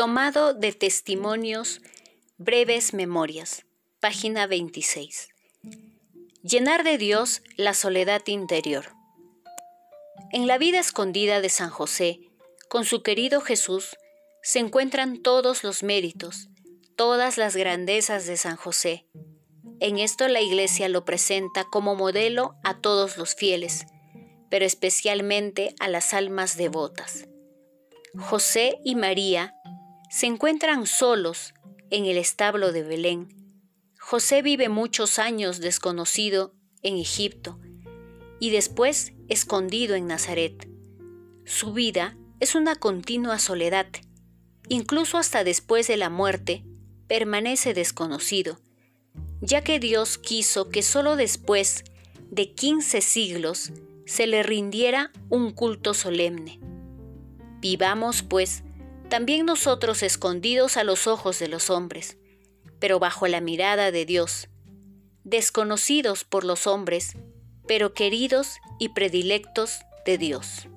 Tomado de Testimonios, Breves Memorias, página 26. Llenar de Dios la soledad interior. En la vida escondida de San José, con su querido Jesús, se encuentran todos los méritos, todas las grandezas de San José. En esto la Iglesia lo presenta como modelo a todos los fieles, pero especialmente a las almas devotas. José y María se encuentran solos en el establo de Belén. José vive muchos años desconocido en Egipto y después escondido en Nazaret. Su vida es una continua soledad. Incluso hasta después de la muerte, permanece desconocido, ya que Dios quiso que solo después de 15 siglos se le rindiera un culto solemne. Vivamos, pues, también nosotros escondidos a los ojos de los hombres, pero bajo la mirada de Dios, desconocidos por los hombres, pero queridos y predilectos de Dios.